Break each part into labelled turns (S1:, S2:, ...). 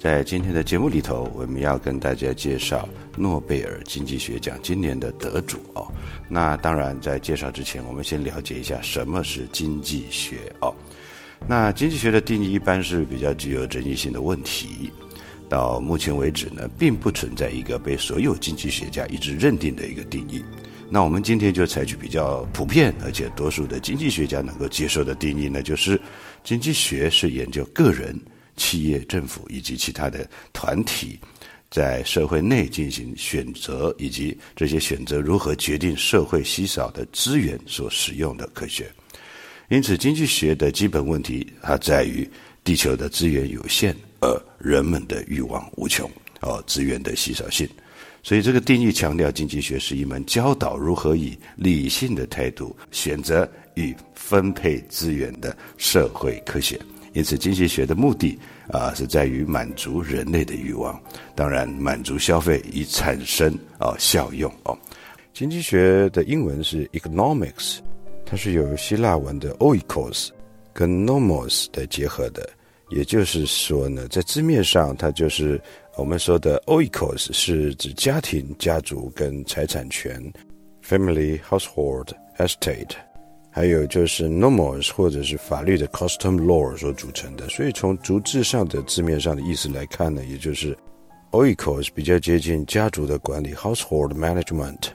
S1: 在今天的节目里头，我们要跟大家介绍诺贝尔经济学奖今年的得主哦。那当然，在介绍之前，我们先了解一下什么是经济学哦。那经济学的定义一般是比较具有争议性的问题。到目前为止呢，并不存在一个被所有经济学家一致认定的一个定义。那我们今天就采取比较普遍而且多数的经济学家能够接受的定义呢，就是经济学是研究个人。企业、政府以及其他的团体，在社会内进行选择，以及这些选择如何决定社会稀少的资源所使用的科学。因此，经济学的基本问题，它在于地球的资源有限，而人们的欲望无穷，哦，资源的稀少性。所以，这个定义强调，经济学是一门教导如何以理性的态度选择与分配资源的社会科学。因此，经济学的目的啊，是在于满足人类的欲望，当然满足消费以产生啊效用哦。经济学的英文是 economics，它是由希腊文的 oikos 跟 nomos 的结合的，也就是说呢，在字面上，它就是我们说的 oikos 是指家庭、家族跟财产权 （family, household, estate）。还有就是 nomos 或者是法律的 custom law 所组成的，所以从逐字上的字面上的意思来看呢，也就是 oikos 比较接近家族的管理 household management，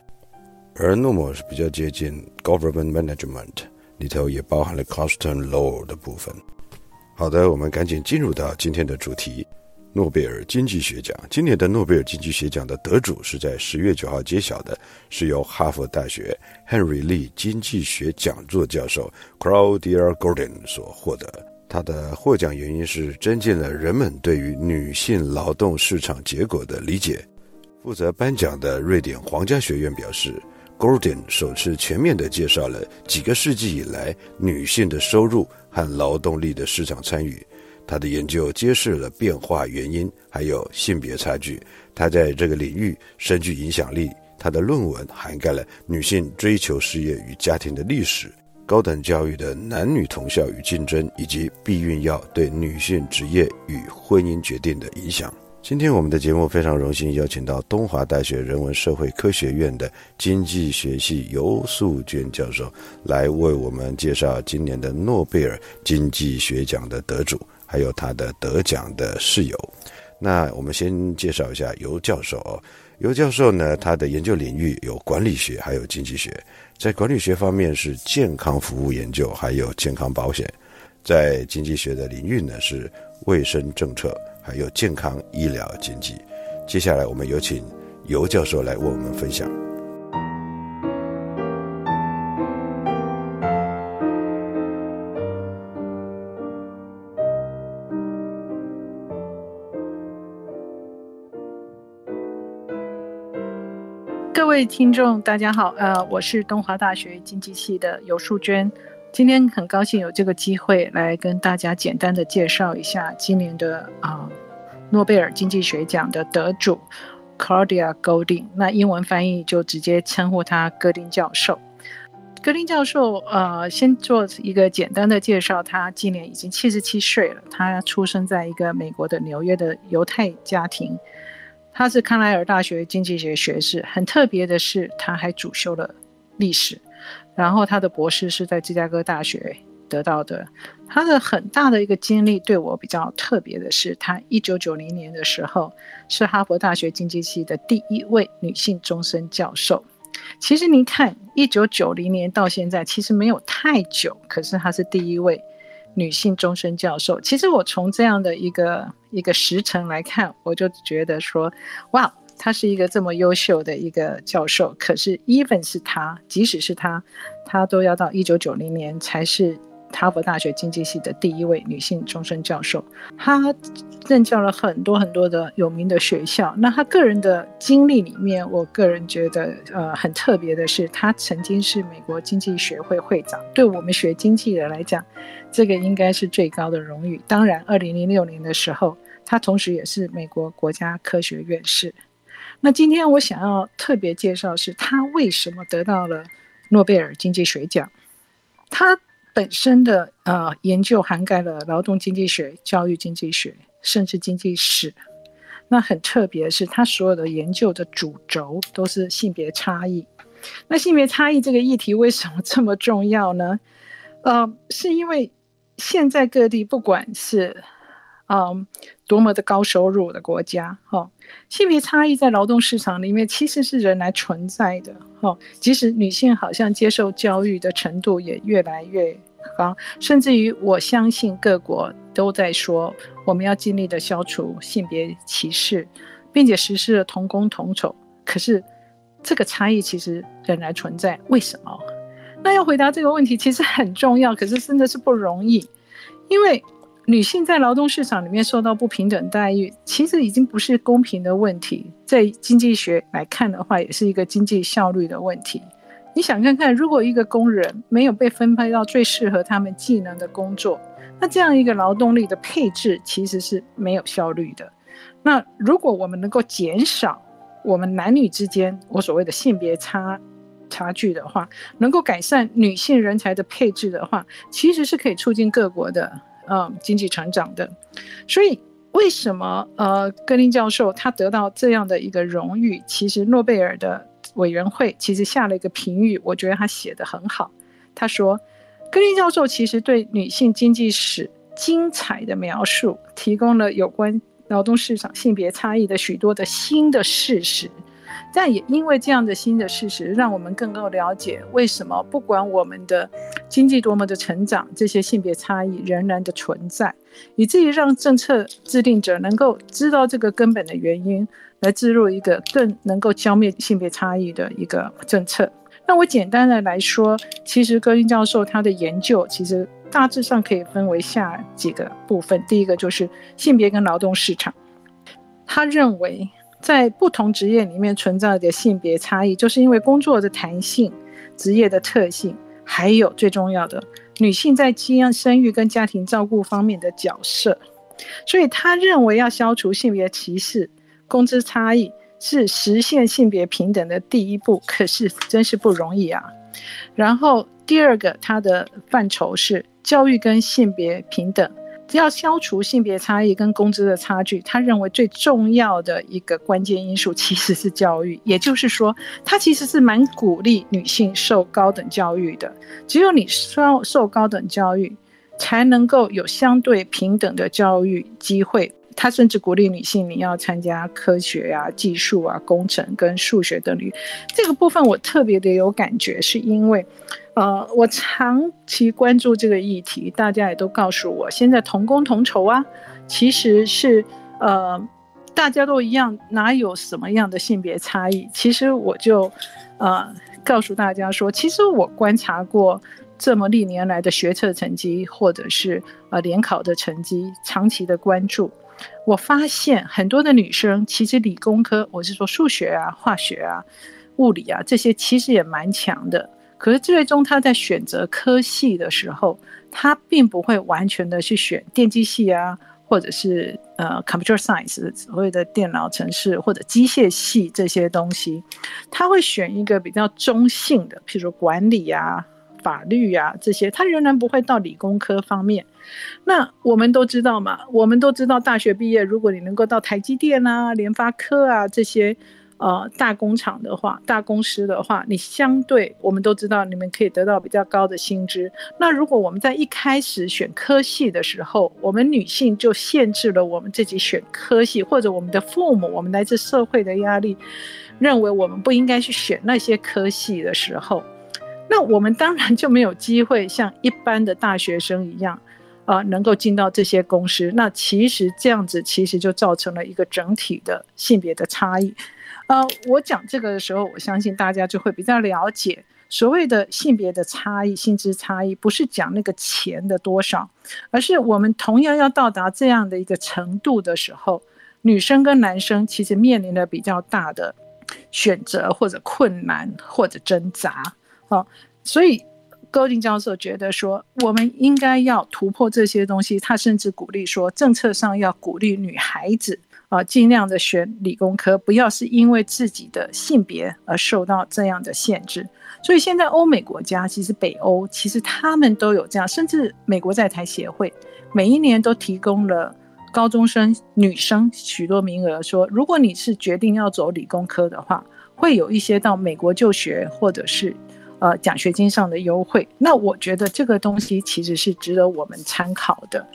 S1: 而 nomos 比较接近 government management，里头也包含了 custom law 的部分。好的，我们赶紧进入到今天的主题。诺贝尔经济学奖，今年的诺贝尔经济学奖的得主是在十月九号揭晓的，是由哈佛大学 Henry Lee 经济学讲座教授 Claudia Gordon 所获得。他的获奖原因是增进了人们对于女性劳动市场结果的理解。负责颁奖的瑞典皇家学院表示，Gordon 首次全面地介绍了几个世纪以来女性的收入和劳动力的市场参与。他的研究揭示了变化原因，还有性别差距。他在这个领域深具影响力。他的论文涵盖了女性追求事业与家庭的历史、高等教育的男女同校与竞争，以及避孕药对女性职业与婚姻决定的影响。今天我们的节目非常荣幸邀请到东华大学人文社会科学院的经济学系尤素娟教授来为我们介绍今年的诺贝尔经济学奖的得主。还有他的得奖的室友，那我们先介绍一下尤教授哦。尤教授呢，他的研究领域有管理学，还有经济学。在管理学方面是健康服务研究，还有健康保险；在经济学的领域呢是卫生政策，还有健康医疗经济。接下来我们有请尤教授来为我们分享。
S2: 各位听众，大家好，呃，我是东华大学经济系的尤淑娟，今天很高兴有这个机会来跟大家简单的介绍一下今年的啊诺贝尔经济学奖的得主 Claudia Golding，那英文翻译就直接称呼他戈丁教授。格林教授，呃，先做一个简单的介绍。他今年已经七十七岁了。他出生在一个美国的纽约的犹太家庭。他是康奈尔大学经济学学士。很特别的是，他还主修了历史。然后他的博士是在芝加哥大学得到的。他的很大的一个经历对我比较特别的是，他一九九零年的时候是哈佛大学经济系的第一位女性终身教授。其实您看，一九九零年到现在其实没有太久，可是她是第一位女性终身教授。其实我从这样的一个一个时辰来看，我就觉得说，哇，她是一个这么优秀的一个教授。可是，even 是她，即使是她，她都要到一九九零年才是。哈佛大学经济系的第一位女性终身教授，她任教了很多很多的有名的学校。那她个人的经历里面，我个人觉得呃很特别的是，她曾经是美国经济学会会长。对我们学经济的来讲，这个应该是最高的荣誉。当然，二零零六年的时候，她同时也是美国国家科学院士。那今天我想要特别介绍是她为什么得到了诺贝尔经济学奖。她。本身的呃研究涵盖了劳动经济学、教育经济学，甚至经济史。那很特别的是，他所有的研究的主轴都是性别差异。那性别差异这个议题为什么这么重要呢？呃，是因为现在各地不管是嗯，多么的高收入的国家，哈，性别差异在劳动市场里面其实是仍然存在的，哈。即使女性好像接受教育的程度也越来越好，甚至于我相信各国都在说我们要尽力的消除性别歧视，并且实施了同工同酬。可是这个差异其实仍然存在，为什么？那要回答这个问题其实很重要，可是真的是不容易，因为。女性在劳动市场里面受到不平等待遇，其实已经不是公平的问题，在经济学来看的话，也是一个经济效率的问题。你想看看，如果一个工人没有被分配到最适合他们技能的工作，那这样一个劳动力的配置其实是没有效率的。那如果我们能够减少我们男女之间我所谓的性别差差距的话，能够改善女性人才的配置的话，其实是可以促进各国的。嗯，经济成长的，所以为什么呃，格林教授他得到这样的一个荣誉？其实诺贝尔的委员会其实下了一个评语，我觉得他写的很好。他说，格林教授其实对女性经济史精彩的描述，提供了有关劳动市场性别差异的许多的新的事实。但也因为这样的新的事实，让我们更够了解为什么不管我们的经济多么的成长，这些性别差异仍然的存在，以至于让政策制定者能够知道这个根本的原因，来植入一个更能够消灭性别差异的一个政策。那我简单的来说，其实戈林教授他的研究其实大致上可以分为下几个部分。第一个就是性别跟劳动市场，他认为。在不同职业里面存在的性别差异，就是因为工作的弹性、职业的特性，还有最重要的女性在基因生育跟家庭照顾方面的角色。所以他认为要消除性别歧视、工资差异是实现性别平等的第一步，可是真是不容易啊。然后第二个，他的范畴是教育跟性别平等。要消除性别差异跟工资的差距，他认为最重要的一个关键因素其实是教育，也就是说，他其实是蛮鼓励女性受高等教育的。只有你受受高等教育，才能够有相对平等的教育机会。他甚至鼓励女性，你要参加科学啊、技术啊、工程跟数学等领域。这个部分我特别的有感觉，是因为。呃，我长期关注这个议题，大家也都告诉我，现在同工同酬啊，其实是呃，大家都一样，哪有什么样的性别差异？其实我就呃告诉大家说，其实我观察过这么历年来的学测成绩，或者是呃联考的成绩，长期的关注，我发现很多的女生其实理工科，我是说数学啊、化学啊、物理啊这些，其实也蛮强的。可是最终她在选择科系的时候，她并不会完全的去选电机系啊，或者是呃 computer science 所谓的电脑程式或者机械系这些东西，他会选一个比较中性的，譬如管理啊，法律啊这些，他仍然不会到理工科方面。那我们都知道嘛，我们都知道大学毕业，如果你能够到台积电啊、联发科啊这些。呃，大工厂的话，大公司的话，你相对我们都知道，你们可以得到比较高的薪资。那如果我们在一开始选科系的时候，我们女性就限制了我们自己选科系，或者我们的父母，我们来自社会的压力，认为我们不应该去选那些科系的时候，那我们当然就没有机会像一般的大学生一样，啊，能够进到这些公司。那其实这样子，其实就造成了一个整体的性别的差异。呃，我讲这个的时候，我相信大家就会比较了解所谓的性别的差异、薪资差异，不是讲那个钱的多少，而是我们同样要到达这样的一个程度的时候，女生跟男生其实面临了比较大的选择或者困难或者挣扎。好，所以高定教授觉得说，我们应该要突破这些东西，他甚至鼓励说，政策上要鼓励女孩子。啊，尽量的选理工科，不要是因为自己的性别而受到这样的限制。所以现在欧美国家，其实北欧，其实他们都有这样，甚至美国在台协会每一年都提供了高中生女生许多名额，说如果你是决定要走理工科的话，会有一些到美国就学或者是呃奖学金上的优惠。那我觉得这个东西其实是值得我们参考的。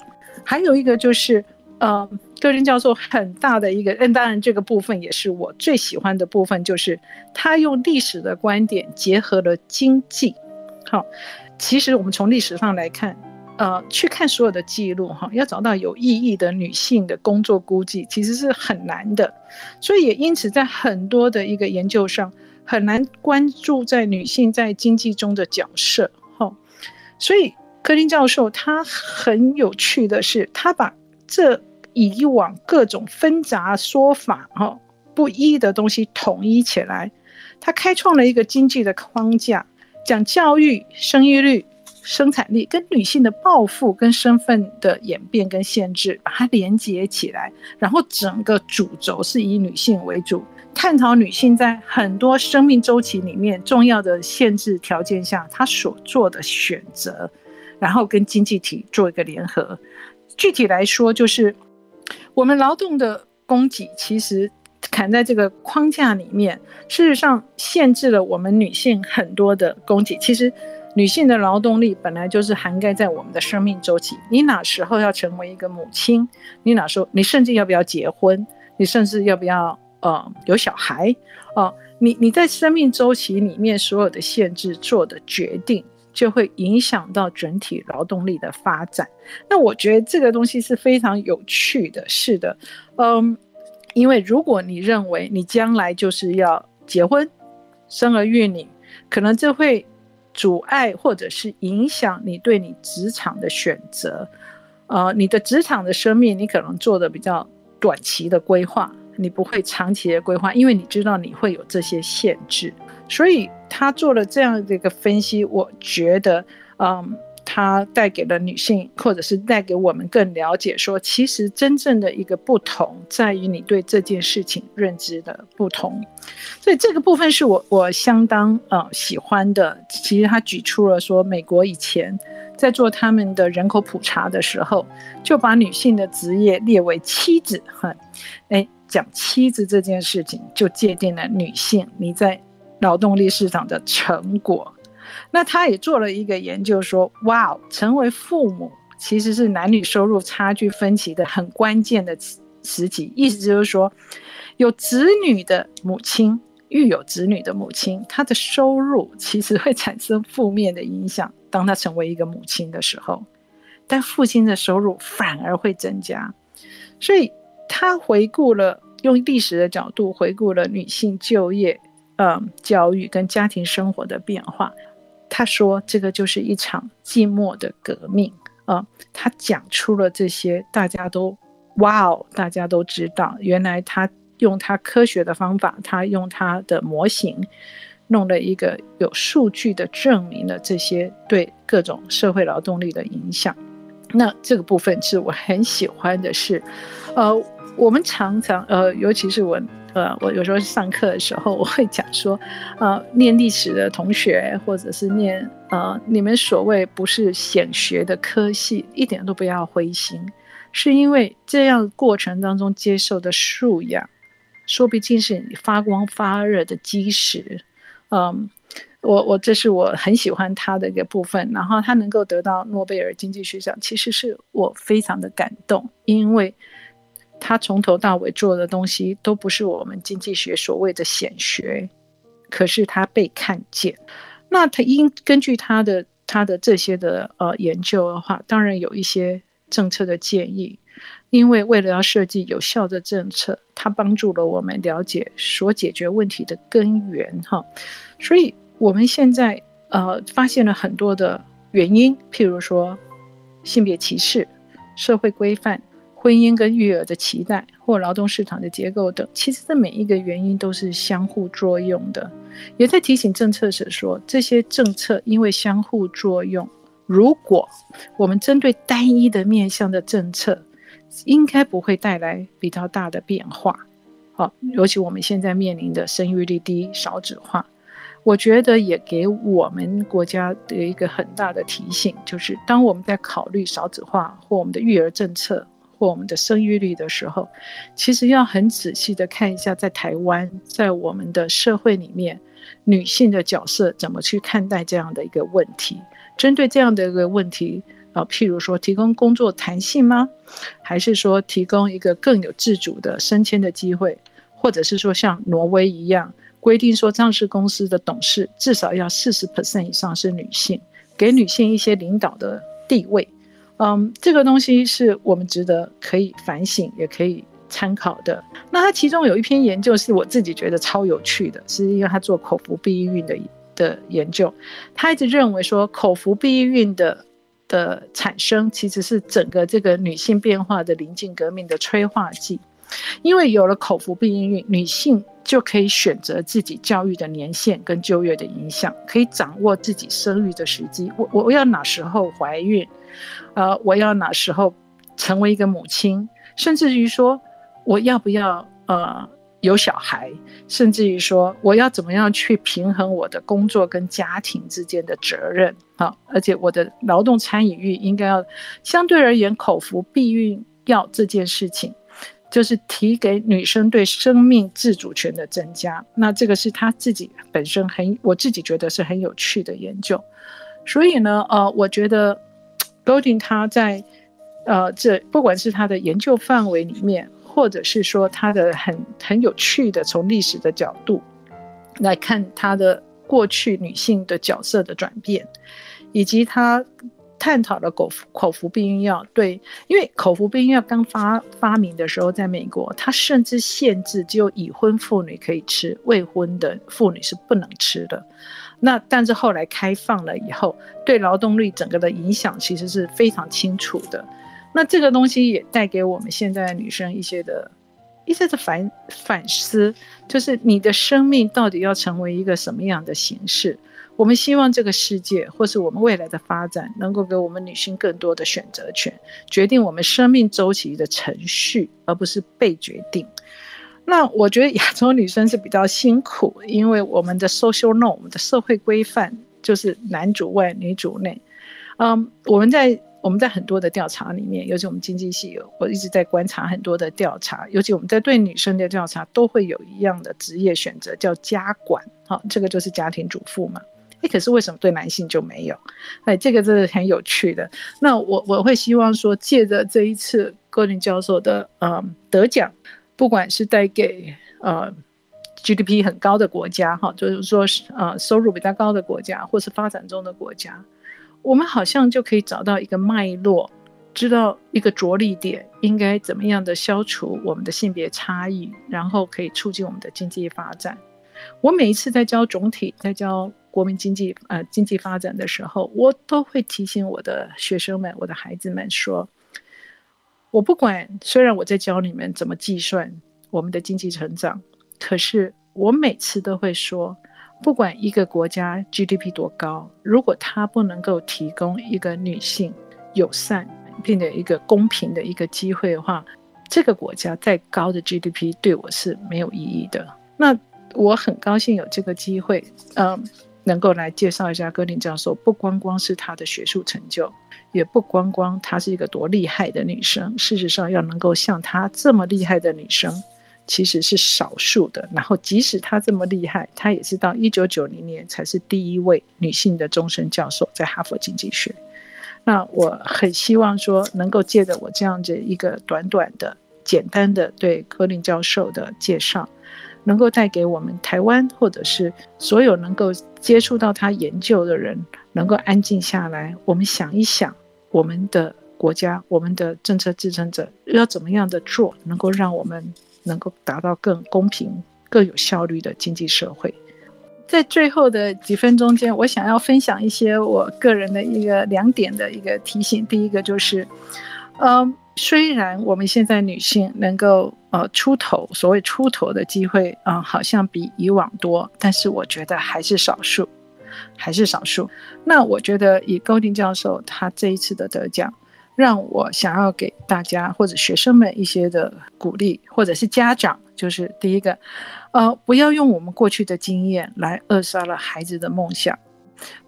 S2: 还有一个就是。呃，戈林教授很大的一个，嗯，当然这个部分也是我最喜欢的部分，就是他用历史的观点结合了经济。好，其实我们从历史上来看，呃，去看所有的记录，哈，要找到有意义的女性的工作估计，其实是很难的。所以也因此，在很多的一个研究上，很难关注在女性在经济中的角色。哈，所以柯林教授他很有趣的是，他把这以往各种纷杂说法、哈不一的东西统一起来，他开创了一个经济的框架，讲教育、生育率、生产力跟女性的抱负跟身份的演变跟限制，把它连接起来，然后整个主轴是以女性为主，探讨女性在很多生命周期里面重要的限制条件下，她所做的选择，然后跟经济体做一个联合。具体来说，就是。我们劳动的供给其实砍在这个框架里面，事实上限制了我们女性很多的供给。其实，女性的劳动力本来就是涵盖在我们的生命周期。你哪时候要成为一个母亲？你哪时候？你甚至要不要结婚？你甚至要不要呃有小孩？哦，你你在生命周期里面所有的限制做的决定。就会影响到整体劳动力的发展。那我觉得这个东西是非常有趣的。是的，嗯，因为如果你认为你将来就是要结婚、生儿育女，可能这会阻碍或者是影响你对你职场的选择。呃，你的职场的生命，你可能做的比较短期的规划，你不会长期的规划，因为你知道你会有这些限制。所以他做了这样的一个分析，我觉得，嗯，他带给了女性，或者是带给我们更了解，说其实真正的一个不同在于你对这件事情认知的不同。所以这个部分是我我相当呃喜欢的。其实他举出了说，美国以前在做他们的人口普查的时候，就把女性的职业列为妻子，哈，哎，讲妻子这件事情就界定了女性你在。劳动力市场的成果，那他也做了一个研究，说：哇哦，成为父母其实是男女收入差距分歧的很关键的时期。意思就是说，有子女的母亲，育有子女的母亲，她的收入其实会产生负面的影响。当她成为一个母亲的时候，但父亲的收入反而会增加。所以他回顾了，用历史的角度回顾了女性就业。嗯，教育跟家庭生活的变化，他说这个就是一场寂寞的革命啊。他讲出了这些，大家都哇哦，大家都知道，原来他用他科学的方法，他用他的模型，弄了一个有数据的证明了这些对各种社会劳动力的影响。那这个部分是我很喜欢的是，呃。我们常常，呃，尤其是我呃，我有时候上课的时候，我会讲说，呃，念历史的同学，或者是念呃，你们所谓不是显学的科系，一点都不要灰心，是因为这样过程当中接受的素养，说不定是你发光发热的基石。嗯，我我这是我很喜欢他的一个部分，然后他能够得到诺贝尔经济学奖，其实是我非常的感动，因为。他从头到尾做的东西都不是我们经济学所谓的显学，可是他被看见。那他应根据他的他的这些的呃研究的话，当然有一些政策的建议，因为为了要设计有效的政策，他帮助了我们了解所解决问题的根源哈。所以我们现在呃发现了很多的原因，譬如说性别歧视、社会规范。婚姻跟育儿的期待，或劳动市场的结构等，其实这每一个原因都是相互作用的。也在提醒政策者说，这些政策因为相互作用，如果我们针对单一的面向的政策，应该不会带来比较大的变化。好，尤其我们现在面临的生育率低、少子化，我觉得也给我们国家的一个很大的提醒，就是当我们在考虑少子化或我们的育儿政策。或我们的生育率的时候，其实要很仔细的看一下，在台湾，在我们的社会里面，女性的角色怎么去看待这样的一个问题？针对这样的一个问题，啊，譬如说提供工作弹性吗？还是说提供一个更有自主的升迁的机会？或者是说像挪威一样规定说，上市公司的董事至少要四十 percent 以上是女性，给女性一些领导的地位？嗯，这个东西是我们值得可以反省，也可以参考的。那它其中有一篇研究是我自己觉得超有趣的，是因为他做口服避孕的的研究。他一直认为说，口服避孕的的产生其实是整个这个女性变化的临近革命的催化剂，因为有了口服避孕，女性就可以选择自己教育的年限跟就业的影响，可以掌握自己生育的时机。我我要哪时候怀孕？呃，我要哪时候成为一个母亲，甚至于说我要不要呃有小孩，甚至于说我要怎么样去平衡我的工作跟家庭之间的责任啊？而且我的劳动参与欲应该要相对而言，口服避孕药这件事情，就是提给女生对生命自主权的增加。那这个是他自己本身很，我自己觉得是很有趣的研究。所以呢，呃，我觉得。Golding 他在，呃，这不管是他的研究范围里面，或者是说他的很很有趣的从历史的角度来看他的过去女性的角色的转变，以及他探讨了口服口服避孕药对，因为口服避孕药刚发发明的时候，在美国，他甚至限制只有已婚妇女可以吃，未婚的妇女是不能吃的。那但是后来开放了以后，对劳动力整个的影响其实是非常清楚的。那这个东西也带给我们现在的女生一些的，一些的反反思，就是你的生命到底要成为一个什么样的形式？我们希望这个世界或是我们未来的发展，能够给我们女性更多的选择权，决定我们生命周期的程序，而不是被决定。那我觉得亚洲女生是比较辛苦，因为我们的 social norm，我们的社会规范就是男主外女主内。嗯，我们在我们在很多的调查里面，尤其我们经济系，我一直在观察很多的调查，尤其我们在对女生的调查，都会有一样的职业选择，叫家管。好，这个就是家庭主妇嘛。哎，可是为什么对男性就没有？哎，这个真的很有趣的。那我我会希望说，借着这一次郭林教授的嗯得奖。不管是带给呃 GDP 很高的国家哈，就是说是呃收入比较高的国家，或是发展中的国家，我们好像就可以找到一个脉络，知道一个着力点，应该怎么样的消除我们的性别差异，然后可以促进我们的经济发展。我每一次在教总体，在教国民经济呃经济发展的时候，我都会提醒我的学生们、我的孩子们说。我不管，虽然我在教你们怎么计算我们的经济成长，可是我每次都会说，不管一个国家 GDP 多高，如果它不能够提供一个女性友善并且一个公平的一个机会的话，这个国家再高的 GDP 对我是没有意义的。那我很高兴有这个机会，嗯，能够来介绍一下格林教授。不光光是他的学术成就，也不光光她是一个多厉害的女生。事实上，要能够像她这么厉害的女生，其实是少数的。然后，即使她这么厉害，她也是到一九九零年才是第一位女性的终身教授，在哈佛经济学。那我很希望说，能够借着我这样子一个短短的、简单的对柯林教授的介绍，能够带给我们台湾或者是所有能够接触到他研究的人，能够安静下来，我们想一想，我们的国家、我们的政策支撑者要怎么样的做，能够让我们能够达到更公平、更有效率的经济社会。在最后的几分钟间，我想要分享一些我个人的一个两点的一个提醒。第一个就是，嗯，虽然我们现在女性能够呃出头，所谓出头的机会啊，好像比以往多，但是我觉得还是少数，还是少数。那我觉得以高定教授他这一次的得奖，让我想要给大家或者学生们一些的鼓励，或者是家长，就是第一个。呃，不要用我们过去的经验来扼杀了孩子的梦想，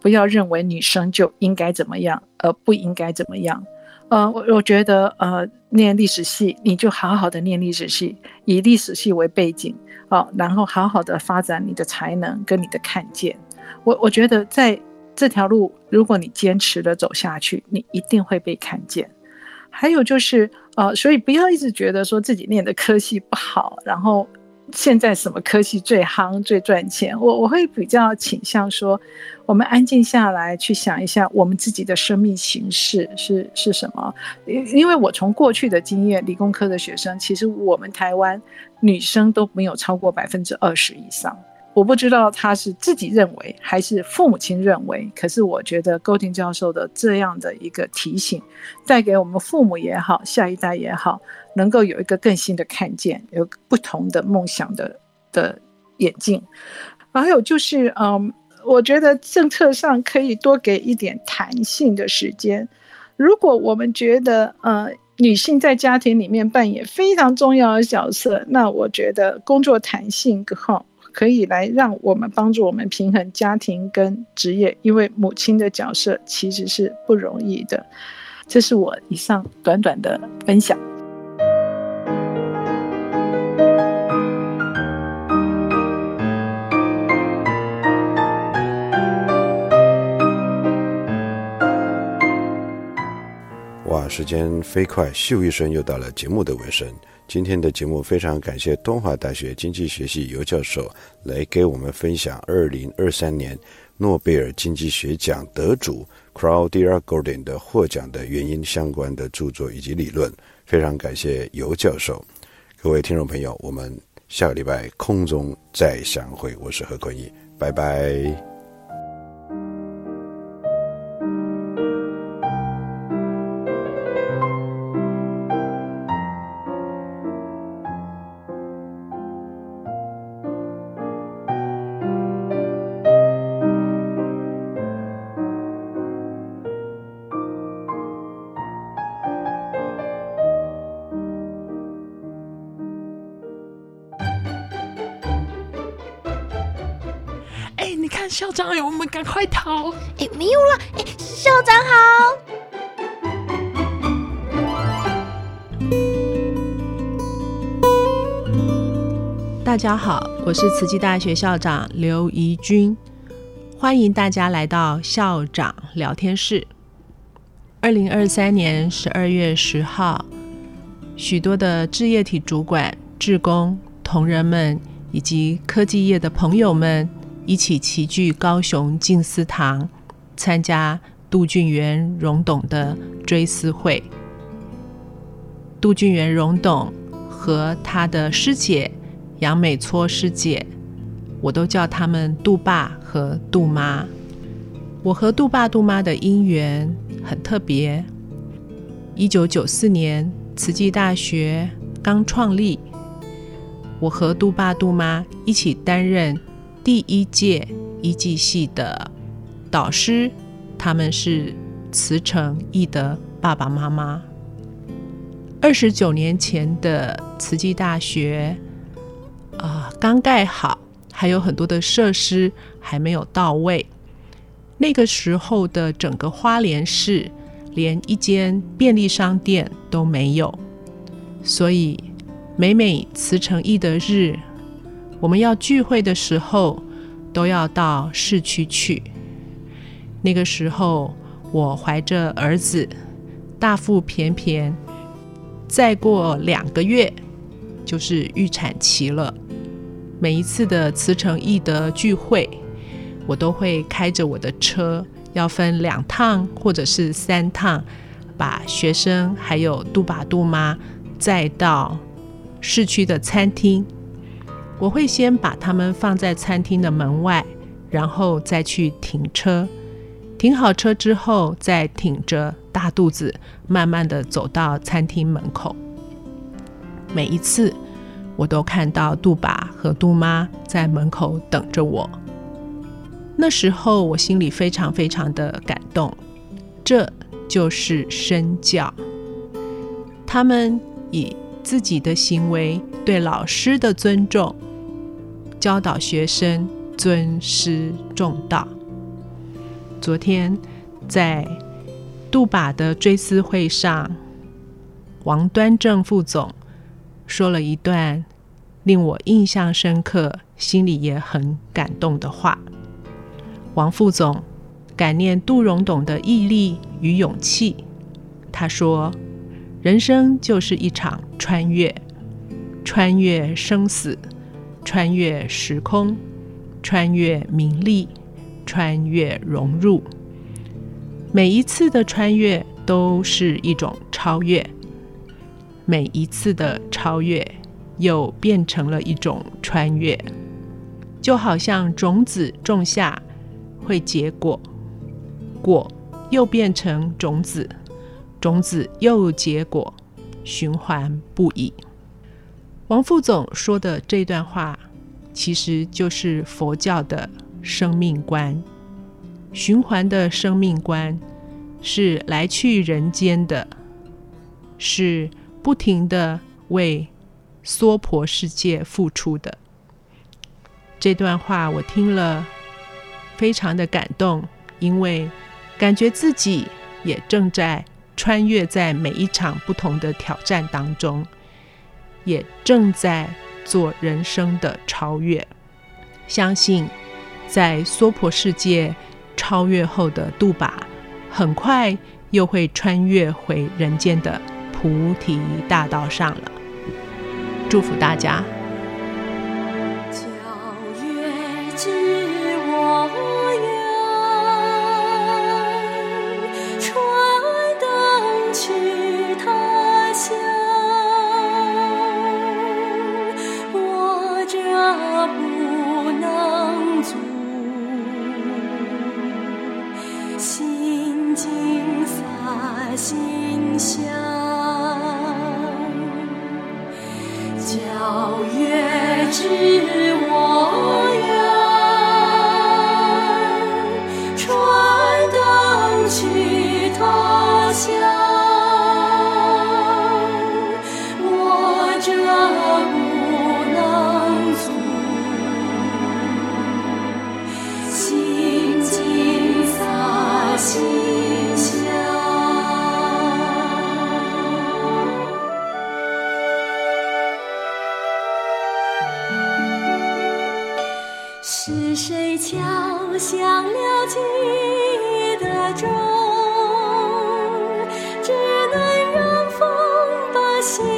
S2: 不要认为女生就应该怎么样，而不应该怎么样。呃，我我觉得，呃，念历史系你就好好的念历史系，以历史系为背景，哦，然后好好的发展你的才能跟你的看见。我我觉得在这条路，如果你坚持的走下去，你一定会被看见。还有就是，呃，所以不要一直觉得说自己念的科系不好，然后。现在什么科技最夯、最赚钱？我我会比较倾向说，我们安静下来去想一下，我们自己的生命形式是是什么？因因为我从过去的经验，理工科的学生，其实我们台湾女生都没有超过百分之二十以上。我不知道他是自己认为还是父母亲认为，可是我觉得高庭教授的这样的一个提醒，带给我们父母也好，下一代也好，能够有一个更新的看见，有不同的梦想的的眼镜。还有就是，嗯，我觉得政策上可以多给一点弹性的时间。如果我们觉得，呃，女性在家庭里面扮演非常重要的角色，那我觉得工作弹性哈。可以来让我们帮助我们平衡家庭跟职业，因为母亲的角色其实是不容易的。这是我以上短短的分享。
S1: 时间飞快，咻一声又到了节目的尾声。今天的节目非常感谢东华大学经济学系尤教授来给我们分享二零二三年诺贝尔经济学奖得主 Claudia Goldin 的获奖的原因相关的著作以及理论。非常感谢尤教授，各位听众朋友，我们下个礼拜空中再相会。我是何坤义，拜拜。
S3: 校长，我们赶快逃！
S4: 哎，没有了！哎，校长好。
S5: 大家好，我是慈济大学校长刘怡君，欢迎大家来到校长聊天室。二零二三年十二月十号，许多的置业体主管、职工、同仁们以及科技业的朋友们。一起齐聚高雄静思堂，参加杜俊元荣董的追思会。杜俊元荣董和他的师姐杨美搓师姐，我都叫他们杜爸和杜妈。我和杜爸杜妈的姻缘很特别。一九九四年，慈济大学刚创立，我和杜爸杜妈一起担任。第一届一季系的导师，他们是慈诚义的爸爸妈妈。二十九年前的慈济大学，啊，刚盖好，还有很多的设施还没有到位。那个时候的整个花莲市，连一间便利商店都没有，所以每每慈诚义的日，我们要聚会的时候，都要到市区去。那个时候，我怀着儿子大腹便便。再过两个月就是预产期了。每一次的慈诚义德聚会，我都会开着我的车，要分两趟或者是三趟，把学生还有杜爸杜妈载到市区的餐厅。我会先把他们放在餐厅的门外，然后再去停车。停好车之后，再挺着大肚子，慢慢的走到餐厅门口。每一次，我都看到杜爸和杜妈在门口等着我。那时候，我心里非常非常的感动。这就是身教，他们以自己的行为对老师的尊重，教导学生尊师重道。昨天在杜把的追思会上，王端正副总说了一段令我印象深刻、心里也很感动的话。王副总感念杜荣董的毅力与勇气。他说：“人生就是一场穿越，穿越生死，穿越时空，穿越名利。”穿越融入，每一次的穿越都是一种超越，每一次的超越又变成了一种穿越，就好像种子种下会结果，果又变成种子，种子又结果，循环不已。王副总说的这段话，其实就是佛教的。生命观，循环的生命观，是来去人间的，是不停的为娑婆世界付出的。这段话我听了，非常的感动，因为感觉自己也正在穿越在每一场不同的挑战当中，也正在做人生的超越，相信。在娑婆世界超越后的度把，很快又会穿越回人间的菩提大道上了。祝福大家。
S6: 消